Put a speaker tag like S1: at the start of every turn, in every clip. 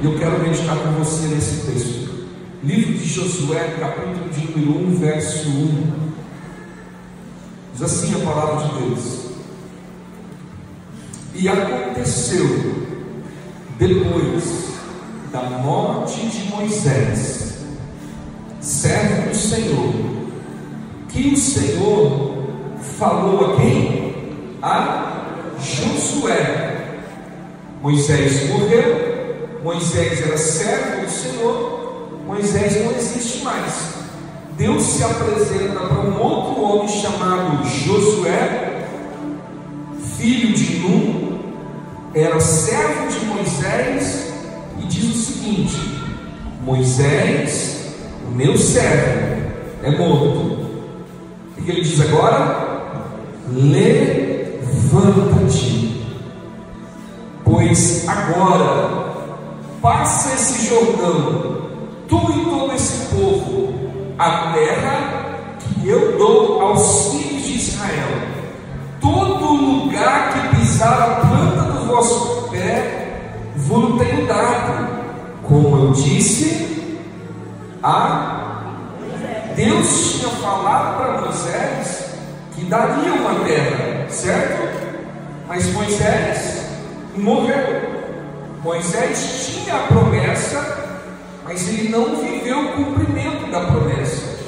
S1: E eu quero meditar com você nesse texto. Livro de Josué, capítulo de número 1, verso 1. Diz assim a palavra de Deus. E aconteceu, depois da morte de Moisés, servo do Senhor, que o Senhor falou a quem? A Josué. Moisés morreu, Moisés era servo do Senhor, Moisés não existe mais. Deus se apresenta para um outro homem chamado Josué, filho de Nun, era servo de Moisés, e diz o seguinte: Moisés, o meu servo, é morto. O que ele diz agora? Levanta-te, pois agora passa esse Jordão, tu e todo esse povo, a terra que eu dou aos filhos de Israel. Todo lugar que pisar a planta do vosso pé, vos tenho dado, como eu disse a Deus tinha falado para Moisés que daria uma terra, certo? Mas Moisés morreu. Moisés tinha a promessa, mas ele não viveu o cumprimento da promessa.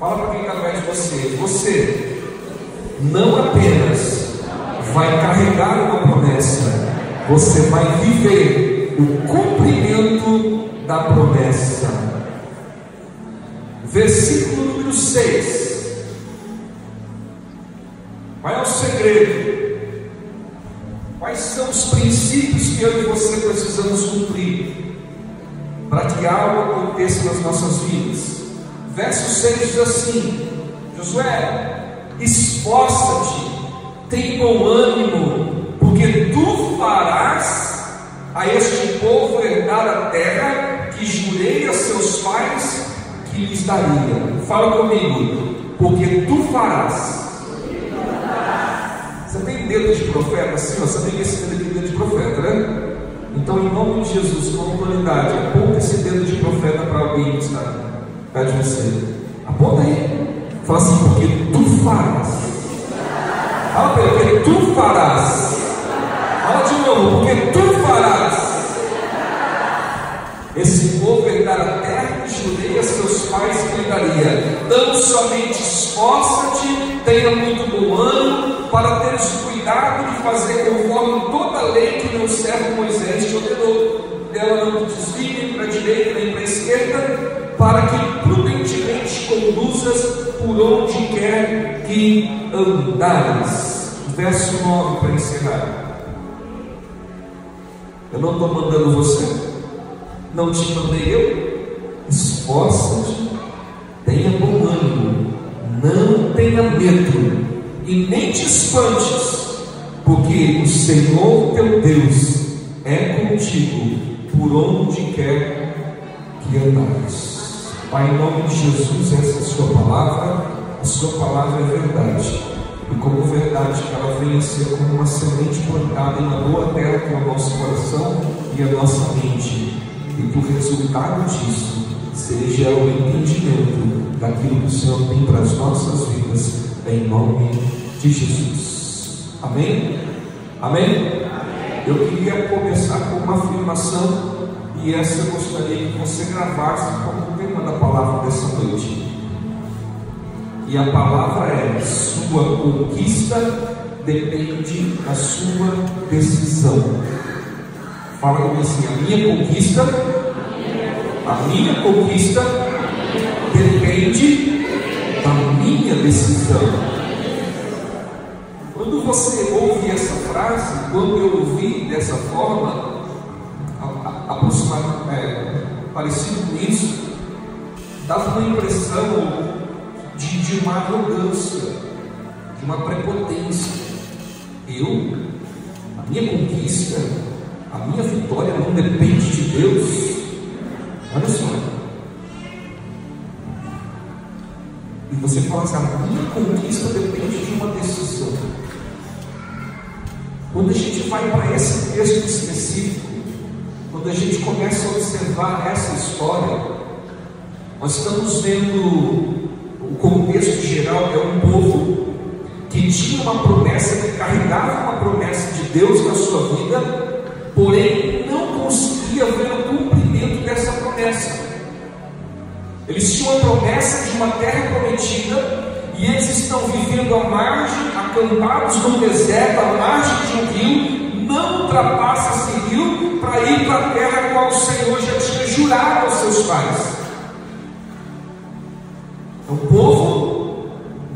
S1: Fala para quem está atrás de você: você não apenas vai carregar uma promessa, você vai viver o cumprimento da promessa. Versículo número 6. Qual é o segredo? Quais são os princípios que eu e você precisamos cumprir para que algo aconteça nas nossas vidas? Verso 6 diz assim: Josué, esforça-te, tem bom ânimo, porque tu farás a este povo herdar a terra que jurei a seus pais que lhes daria. Fala comigo, porque tu farás. Você tem dedo de profeta assim? Você tem esse dedo aqui dedo de profeta, né? Então, em nome de Jesus, com autoridade, aponta esse dedo de profeta para alguém que está perto de você. Aponta aí. Fala assim, porque tu farás. Fala para ele, porque tu farás. Fala de novo, porque tu farás. Esse povo herdar a terra que jurei a seus pais que lhe daria. Não somente esforça-te, tenha muito bom ânimo, para teres cuidado de fazer conforme toda a lei que meu servo Moisés te ordenou. Dela não te desvie nem para a direita nem para a esquerda, para que prudentemente conduzas por onde quer que andares. Verso 9 para encerrar. Eu não estou mandando você, não te mandei eu. Esforça-te, tenha bom ânimo, não tenha medo e nem te espantes, porque o Senhor teu Deus é contigo por onde quer que andares. Pai, em nome de Jesus, essa é a sua palavra, a sua palavra é verdade. E como verdade, que ela venha ser como uma semente plantada uma boa terra que é o nosso coração e a nossa mente. E o resultado disso seja o entendimento daquilo que o Senhor tem para as nossas vidas, em nome de Jesus. Amém? Amém? Eu queria começar com uma afirmação, e essa eu gostaria que você gravasse como tema da palavra dessa noite. E a palavra é: sua conquista depende da sua decisão. Fala comigo assim: a minha conquista, a minha conquista depende da minha decisão. Quando você ouve essa frase, quando eu ouvi dessa forma, é, parecido com isso, dava uma impressão de, de uma arrogância, de uma prepotência. Eu, a minha conquista, a minha vitória não depende de Deus. Olha só. E você fala assim: a minha conquista depende de uma decisão. Quando a gente vai para esse texto específico, quando a gente começa a observar essa história, nós estamos vendo o contexto geral é um povo que tinha uma promessa, que carregava uma promessa de Deus na sua vida, porém Eles tinham a promessa de uma terra prometida e eles estão vivendo à margem, acampados no deserto, à margem de um rio, não ultrapassa esse rio para ir para a terra qual o Senhor já tinha jurado aos seus pais. É um povo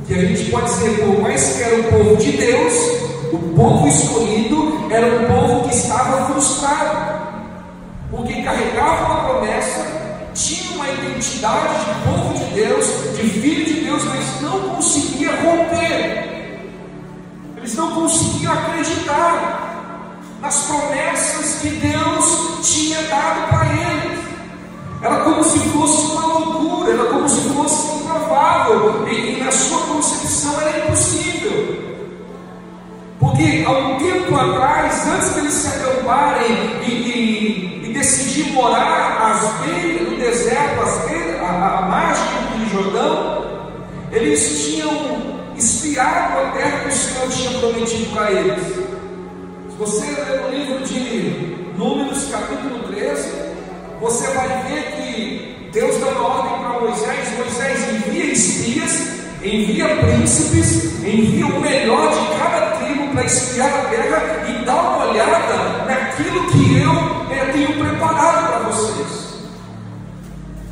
S1: que a gente pode dizer, por mais que era o povo de Deus, o povo escolhido era um povo que estava frustrado, porque carregava uma tinha uma identidade de povo de Deus, de filho de Deus, mas não conseguia romper, eles não conseguiam acreditar nas promessas que Deus tinha dado para eles. Era como se fosse uma loucura, era como se fosse improvável, e, e na sua concepção era impossível. Porque há um tempo atrás, antes de eles se acamparem e, e, e decidir morar às beiras, no deserto, às beiras, à, à margem do Jordão, eles tinham espiado a terra que o Senhor tinha prometido para eles. Se você ler no livro de Números, capítulo 13, você vai ver que Deus dá uma ordem para Moisés, Moisés envia espias, envia príncipes, envia o melhor de para espiar a terra e dá uma olhada naquilo que eu é, tenho preparado para vocês.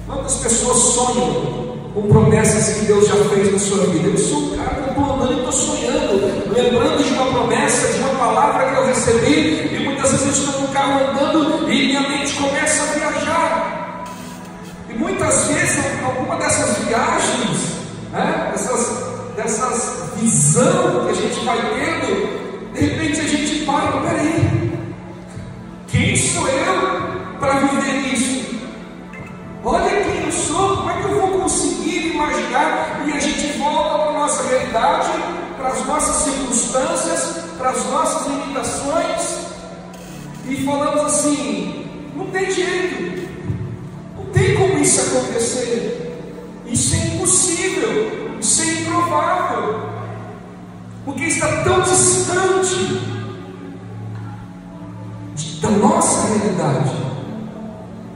S1: Quantas pessoas sonham com promessas que Deus já fez na sua vida? Eu sou um cara que estou andando e estou sonhando, lembrando de uma promessa, de uma palavra que eu recebi, e muitas vezes eu estou no carro andando e minha mente começa a viajar. E muitas vezes, alguma dessas viagens, né, dessas, dessas visão que a gente vai tendo, para as nossas circunstâncias, para as nossas limitações, e falamos assim: não tem jeito, não tem como isso acontecer, isso é impossível, isso é improvável, porque está tão distante da nossa realidade.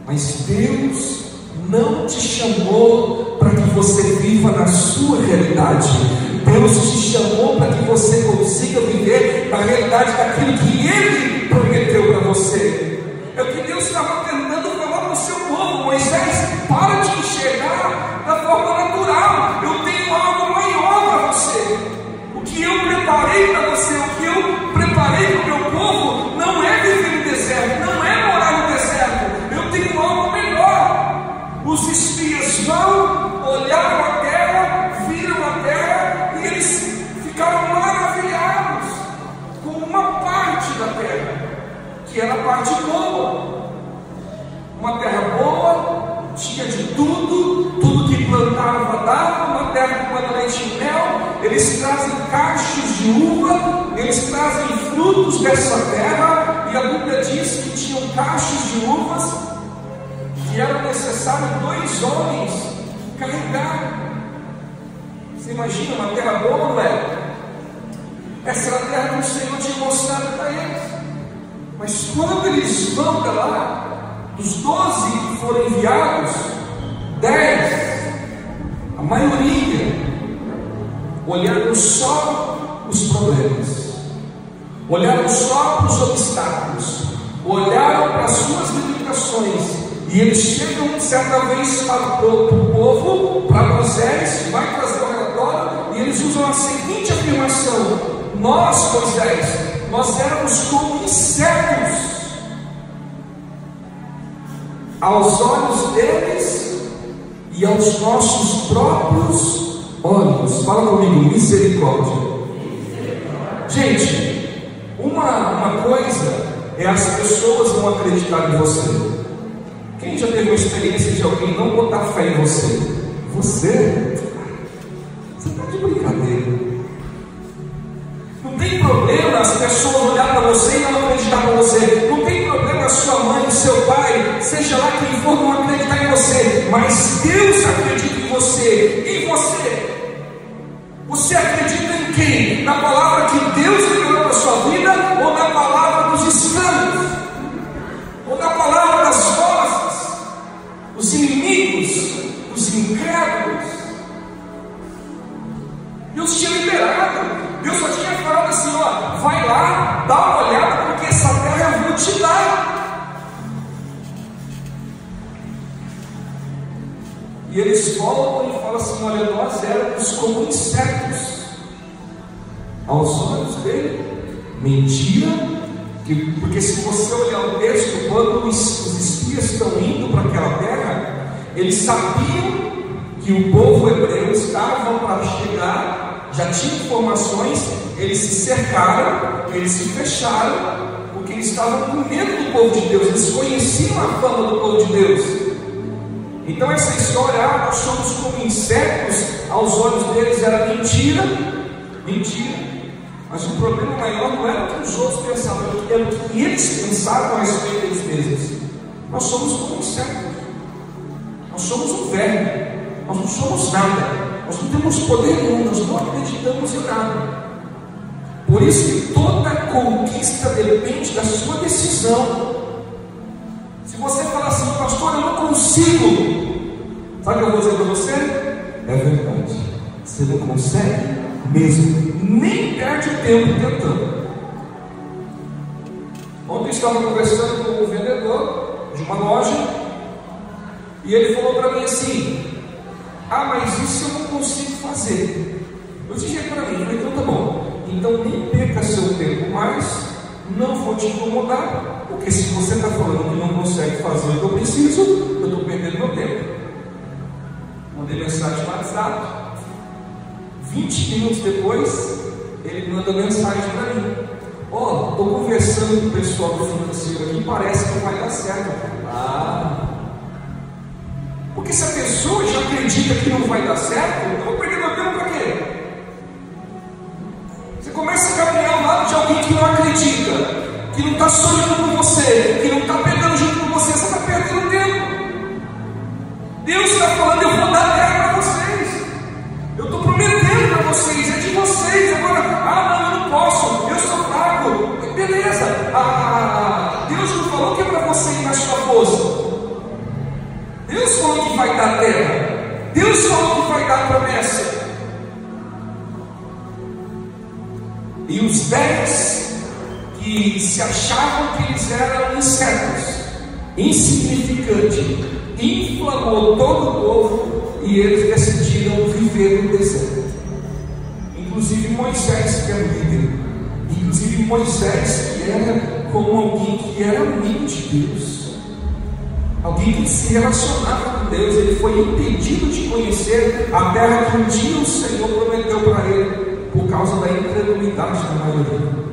S1: Mas Deus não te chamou para que você viva na sua realidade. Deus te chamou para que você consiga viver na realidade daquilo que Ele prometeu para você. É o que Deus estava tentando falar para o seu povo. Moisés, para de enxergar da forma natural. Eu tenho algo maior para você. O que eu preparei para você, terra com leite e mel. Eles trazem cachos de uva, eles trazem frutos dessa terra, e a Bíblia diz que tinham cachos de uvas que eram necessários dois homens carregar. Você imagina uma terra boa, não é? Essa era a terra que o Senhor tinha mostrado para eles. Mas quando eles vão para lá, dos doze que foram enviados, dez, a maioria, olharam só os problemas, olharam só para os obstáculos, olharam para as suas limitações, e eles chegam certa vez para o povo, para Moisés, vai trazer o relatório, e eles usam a seguinte afirmação: Nós, Moisés, nós éramos como insetos. Aos olhos deles e aos nossos próprios olhos. Fala comigo, misericórdia. Gente, uma, uma coisa é as pessoas não acreditarem em você. Quem já teve uma experiência de alguém não botar fé em você? Você? Você está de brincadeira. Não tem problema as pessoas olhar para você e não acreditar em você. Não tem problema a sua mãe seu pai, seja lá quem for, não mas Deus acredita em você, em você. Você acredita em quem? Na palavra que Deus liberou para a sua vida ou na palavra dos estranhos? Ou na palavra das vozes, os inimigos, os incrédulos? Deus tinha liberado, Deus só tinha falado assim: ó, vai lá, dá uma olhada, porque essa terra eu vou te dar. E eles voltam e falam assim: olha, nós éramos como insetos aos olhos dele. Mentira, que, porque se você olhar o texto, quando os, os espias estão indo para aquela terra, eles sabiam que o povo hebreu estava para chegar, já tinha informações, eles se cercaram, eles se fecharam, porque eles estavam com medo do povo de Deus, eles conheciam a fama do povo de Deus. Então essa história, ah, nós somos como insetos, aos olhos deles era mentira, mentira. Mas o problema maior não era o que os outros pensavam, era o que eles pensavam a respeito deles mesmos. Nós somos como insetos, nós somos um verme, nós não somos nada, nós não temos poder nenhum, nós não acreditamos em nada. Por isso que toda conquista depende da sua decisão. Se você falar assim, pastor, eu não consigo, sabe o que eu vou dizer para você? É verdade. Você não consegue mesmo, nem perde tempo tentando. Ontem eu estava conversando com um vendedor de uma loja e ele falou para mim assim: Ah, mas isso eu não consigo fazer. Eu disse para mim, falei, então tá bom. Então nem perca seu tempo mais não vou te incomodar, porque se você está falando que não consegue fazer o que eu preciso, eu estou perdendo meu tempo. Mandei mensagem no WhatsApp. 20 minutos depois, ele manda mensagem para mim. Ó, oh, estou conversando com o pessoal do financeiro aqui, parece que vai dar certo. Ah, porque se a pessoa já acredita que não vai dar certo, eu vou perder meu tempo para quê? começa a caminhar ao lado de alguém que não acredita, que não está sonhando com você, que não está pegando Deus está falando, eu vou dar terra para vocês. Eu estou prometendo para vocês, é de vocês. Agora, ah não, eu não posso, eu sou fraco. Beleza, ah, Deus não falou que é para você ir na sua força. Deus falou que vai dar terra. Deus falou que vai dar promessa. E os dez que se achavam que eles eram insetos, insignificante, inflamou todo o povo e eles decidiram viver no deserto. Inclusive Moisés, que era o líder, inclusive Moisés, que era como alguém que era amigo de Deus, alguém que se relacionava com Deus, ele foi impedido de conhecer a terra que um dia o Senhor prometeu para ele por causa da incredulidade da maioria.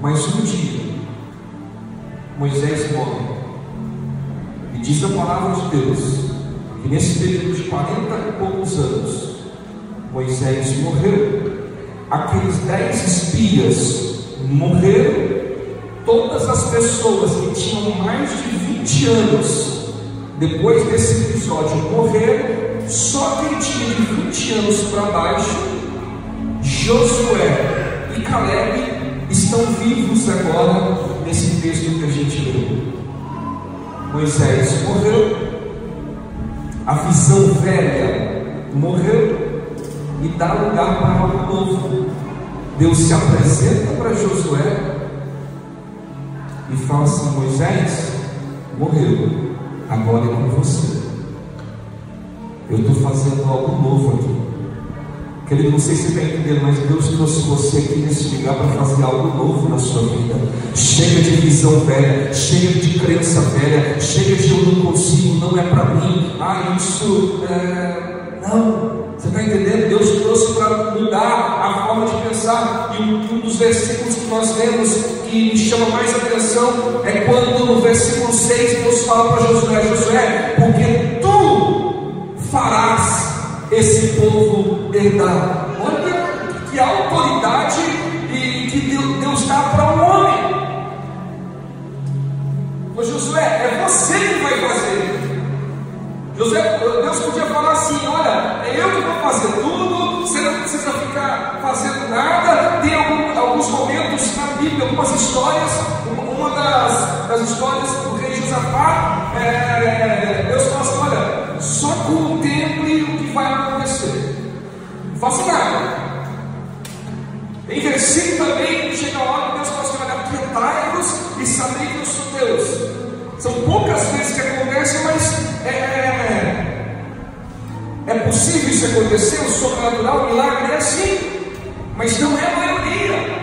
S1: Mas um dia, Moisés morre. E diz a palavra de Deus que nesse período de 40 e poucos anos, Moisés morreu. Aqueles dez espias morreram. Todas as pessoas que tinham mais de 20 anos depois desse episódio morreram só quem tinha de 20 anos para baixo, Josué e Caleb estão vivos agora nesse texto que a gente leu. Moisés morreu, a visão velha morreu e dá lugar para algo novo. Deus se apresenta para Josué e fala assim: Moisés morreu, agora é com você. Eu estou fazendo algo novo aqui. Querido, não sei se você está entendendo, mas Deus trouxe você aqui nesse lugar para fazer algo novo na sua vida. Chega de visão velha, chega de crença velha, chega de eu não consigo, não é para mim. Ah, isso. É... Não. Você está entendendo? Deus trouxe para mudar a forma de pensar. E um dos versículos que nós lemos que me chama mais atenção é quando no versículo 6 Deus fala para Josué: Josué, porque tu farás esse povo herdar. Olha que autoridade que Deus dá para um homem. Josué, é você que vai fazer. José, Deus podia falar assim: olha, é eu que vou fazer tudo, você não precisa ficar fazendo nada. Tem algum, alguns momentos na Bíblia, algumas histórias. Uma das, das histórias do rei Josafá, é, Deus fala só contemple o que vai acontecer. Não faça nada. Em versículo também chega a hora que Deus fala assim: aquietai-vos e sabei que eu sou Deus. São poucas vezes que acontece, mas é, é, é possível isso acontecer, o sobrenatural, o milagre é assim, mas não é a maioria.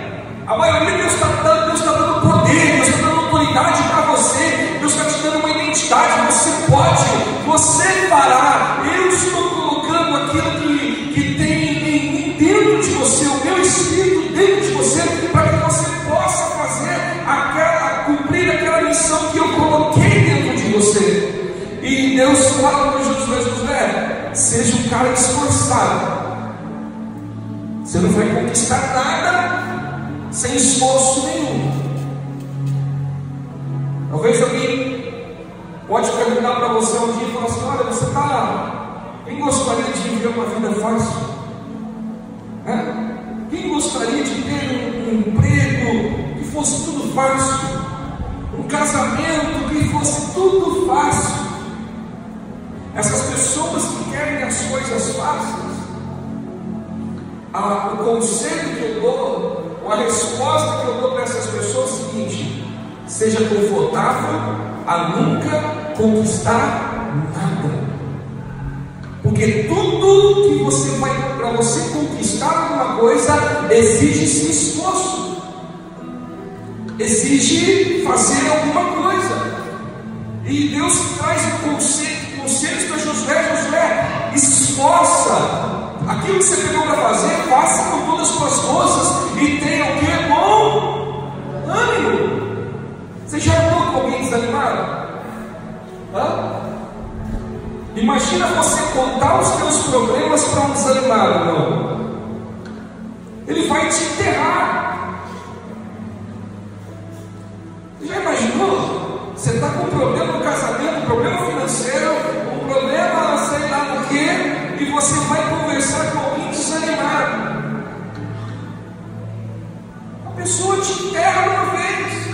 S1: A maioria Deus está dando, Deus está dando poder, Deus está dando autoridade para você, Deus está te dando uma identidade, você pode, você fará. Eu estou colocando aquilo que, que tem dentro de você, o meu espírito dentro de você, para que você possa fazer aquela, cumprir aquela missão que eu coloquei dentro de você. E Deus fala para Josué, Josué, seja um cara esforçado. Você não vai conquistar nada sem esforço nenhum. Talvez alguém pode perguntar para você um dia e falar assim, olha, você está. Quem gostaria de viver uma vida fácil? É? Quem gostaria de ter um emprego que fosse tudo fácil? Um casamento que fosse tudo fácil? Essas pessoas que querem as coisas fáceis, a, o conselho que eu dou, ou a resposta que eu dou para essas pessoas é o seguinte: seja confortável a nunca conquistar nada. Porque tudo que você vai, para você conquistar alguma coisa, exige-se esforço, exige fazer alguma coisa. E Deus traz o conselho conselhos para Josué, Josué, esforça. Aquilo que você pegou para fazer, faça com todas as suas forças e tenha o que? Bom ânimo. Você já andou com alguém desanimado? Hã? Imagina você contar os seus problemas para um desanimado. Ele vai te enterrar. Já imaginou? Você está com um problema no casamento, um problema financeiro, um problema, sei lá do que, e você vai conversar com alguém desanimado. A pessoa te enterra uma vez.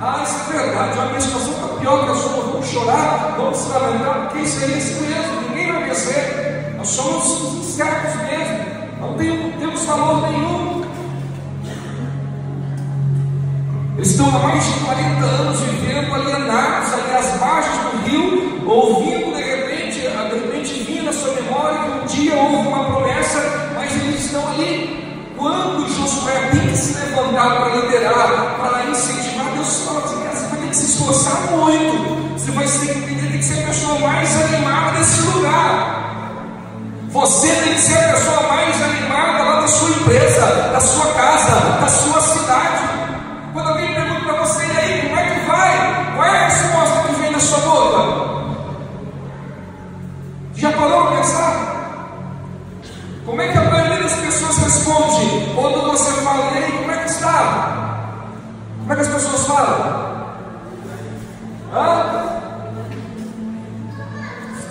S1: Ah, isso é verdade, a minha situação está pior que a sua, vamos chorar, vamos se lamentar, porque isso é isso mesmo, ninguém vai vencer. Nós somos incertos mesmo, não temos valor nenhum. Eles estão há mais de 40 anos vivendo alienados ali às margens do rio, ouvindo de repente, de repente vindo na sua memória que um dia houve uma promessa, mas eles estão ali. Quando Josué tem que se levantar para liderar, para incentivar, Deus fala assim: você vai ter que se esforçar muito, você vai ter que, ser a pessoa mais animada desse lugar. Você tem que ser a pessoa mais animada lá da sua empresa, da sua casa, da sua cidade. Quando alguém pergunta para você, e aí, como é que vai? Qual é a resposta que vem da sua boca? Já parou para pensar? Como é que a maioria das pessoas responde quando você fala, e aí, como é que está? Como é que as pessoas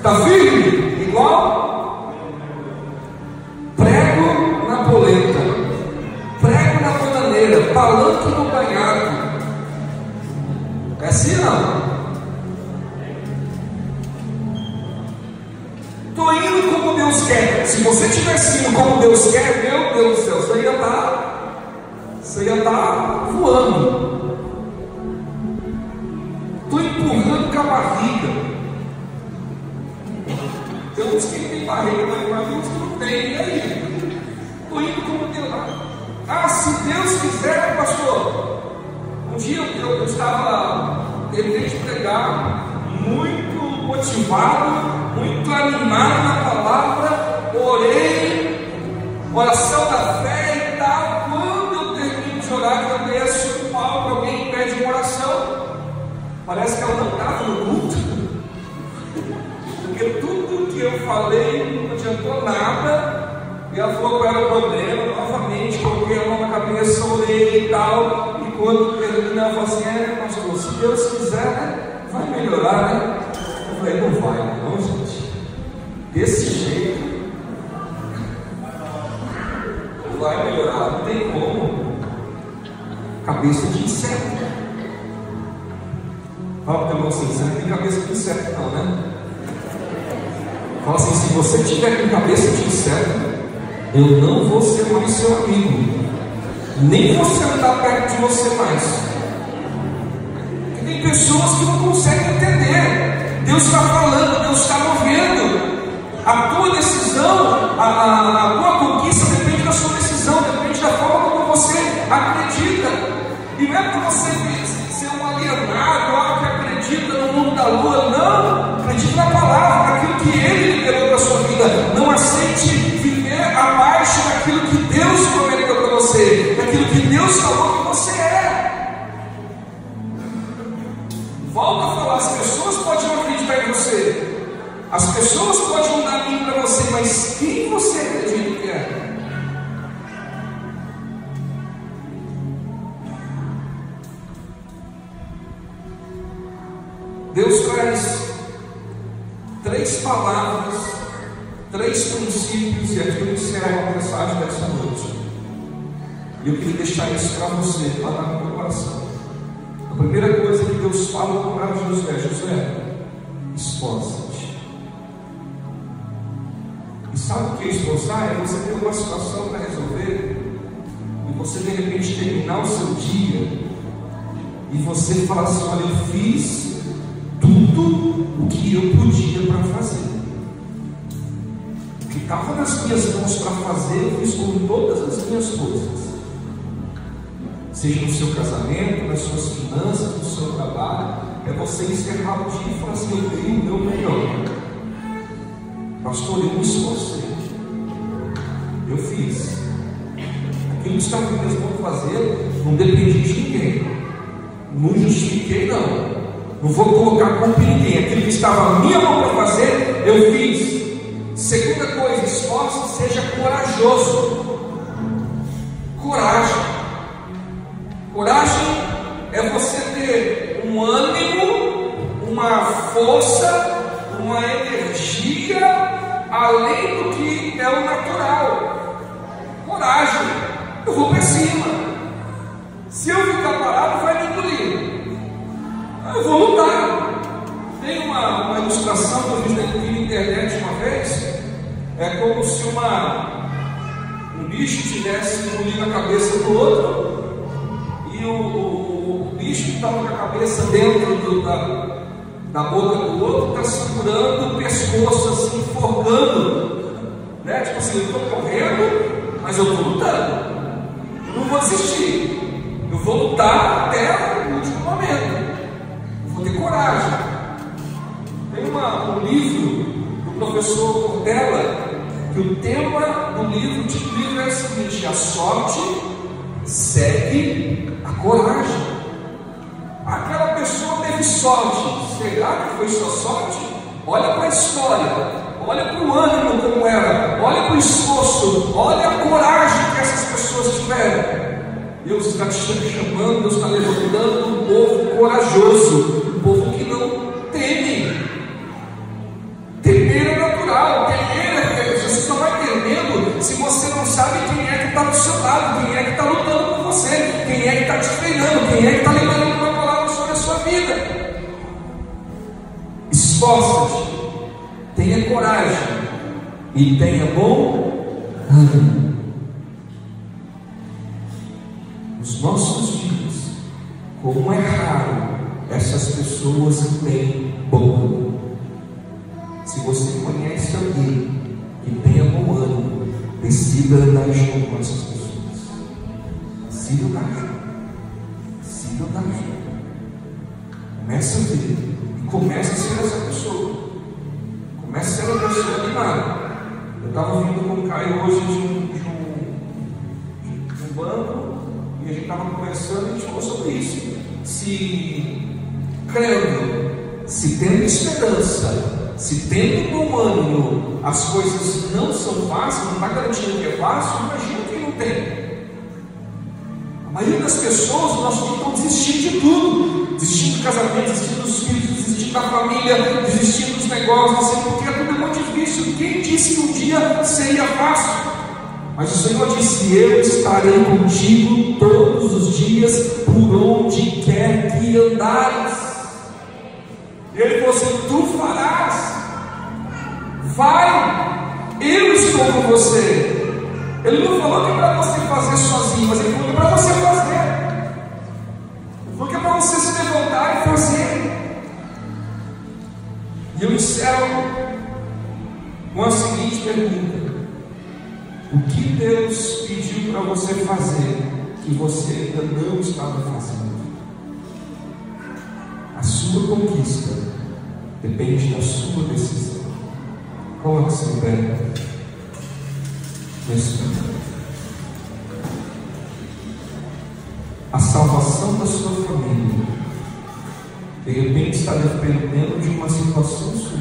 S1: Está firme? Igual? Prego na polenta, prego na bananeira, palanque no banhado. É assim não? Estou indo como Deus quer. Se você tivesse indo como Deus quer, meu Deus do céu, você ia estar, motivado, muito animado na palavra, orei, oração da fé e tal. Quando eu termino de orar, eu desço o palco, alguém pede uma oração. Parece que ela não estava no culto. Porque tudo que eu falei não adiantou nada. E ela falou qual era o problema, novamente, coloquei a mão na cabeça, orei e tal. E quando terminar, eu falo assim, é, pastor, se Deus quiser, né, vai melhorar, né? Falei, não vai, não, gente. Desse jeito, não vai melhorar, não tem como. Cabeça de inseto. Fala para o irmão assim, você não tem cabeça de inseto não, né? Fala assim, se você tiver com cabeça de inseto, eu não vou ser mais seu amigo. Nem você andar perto de você mais. Tem pessoas que não conseguem entender. Deus está falando, Deus está movendo. A tua decisão, a, a, a tua conquista depende da sua decisão, depende da forma como você acredita. E não é para você ser um alienado, algo que acredita no mundo da lua, não. Acredite na palavra, naquilo que Ele liberou para a sua vida. Não aceite viver abaixo daquilo que Deus prometeu para você, daquilo que Deus falou que você é. Volta a falar, as pessoas podem em você. As pessoas podem dar mim para você, mas quem você acredita que é? Deus traz três palavras, três princípios, e aqui eu encerro a mensagem dessa noite. E eu queria deixar isso para você, lá no meu coração. A primeira coisa que Deus fala para José, José, esforça-te. E sabe o que é? É você ter uma situação para resolver e você de repente terminar o seu dia e você falar assim, olha, eu fiz tudo o que eu podia para fazer. O que estava nas minhas mãos para fazer, eu fiz com todas as minhas coisas. Seja no seu casamento, nas suas finanças, é você encerrar o dia e falar assim: eu dei o meu melhor. Pastor, eu me esforcei. Eu fiz. Aquilo que estava nas minhas mãos fazer, não dependia de ninguém. Não justifiquei, não. Não vou colocar culpa em ninguém. Aquilo que estava na minha mão para fazer, eu fiz. Segunda coisa, esforço, seja corajoso. Ilustração que eu fiz na internet uma vez. É como se uma, um bicho tivesse engolido a cabeça do outro. E o, o, o bicho que estava com a cabeça dentro do, da, da boca do outro está segurando o pescoço, assim, forgando. Né? Tipo assim, eu estou correndo, mas eu estou lutando. Eu não vou desistir. Eu vou lutar até o último momento vou ter coragem. Uma, um livro do professor Cordella, que o tema do livro, do livro é o seguinte: A sorte segue a coragem. Aquela pessoa teve sorte, será que foi sua sorte? Olha para a história, olha para o ânimo como era, olha para o esforço, olha a coragem que essas pessoas tiveram. Deus está te chamando, Deus está levantando um povo corajoso, um povo que não quem é que está liberando uma palavra sobre a sua vida. Esforça-te, tenha coragem e tenha bom ânimo. Nos nossos dias, como é raro essas pessoas que têm bom ânimo. Se você conhece alguém que tenha bom ânimo, decida andar junto com essas pessoas. Decida andar junto. Decida andar junto. Comece a ver e comece a ser essa pessoa. Comece a ser uma pessoa animada. Eu estava vindo com o Caio hoje de um, de um, de um banco e a gente estava conversando e a gente falou sobre isso. Se crendo, se tendo esperança, se tendo bom ânimo, as coisas não são fáceis, não está garantindo que é fácil, imagina quem não tem. Maioria das pessoas dia estão desistindo de tudo, desistindo do casamento, desistindo dos filhos, desistindo da família, desistindo dos negócios, assim, porque tudo é muito difícil. Quem disse que um dia seria fácil? Mas o Senhor disse: Eu estarei contigo todos os dias, por onde quer que andares. Ele falou assim: Tu farás, vai, eu estou com você. Ele não falou que é para você fazer sozinho, mas ele falou que é para você fazer. Ele falou que é para você se levantar e fazer. E eu encerro com a seguinte pergunta: O que Deus pediu para você fazer que você ainda não estava fazendo? A sua conquista depende da sua decisão. Coloque-se em pé a salvação da sua família, de repente, está dependendo de uma situação sua.